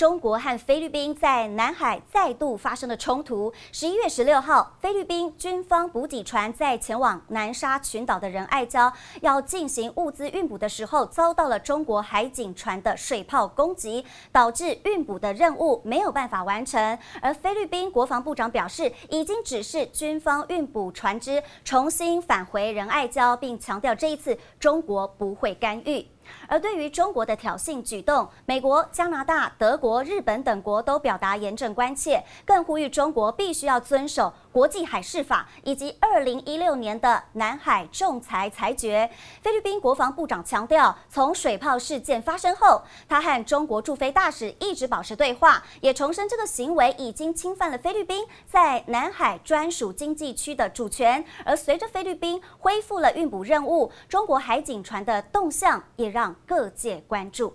中国和菲律宾在南海再度发生了冲突。十一月十六号，菲律宾军方补给船在前往南沙群岛的仁爱礁要进行物资运补的时候，遭到了中国海警船的水炮攻击，导致运补的任务没有办法完成。而菲律宾国防部长表示，已经指示军方运补船只重新返回仁爱礁，并强调这一次中国不会干预。而对于中国的挑衅举动，美国、加拿大、德国、日本等国都表达严正关切，更呼吁中国必须要遵守国际海事法以及二零一六年的南海仲裁裁决。菲律宾国防部长强调，从水炮事件发生后，他和中国驻菲大使一直保持对话，也重申这个行为已经侵犯了菲律宾在南海专属经济区的主权。而随着菲律宾恢复了运补任务，中国海警船的动向也让各界关注，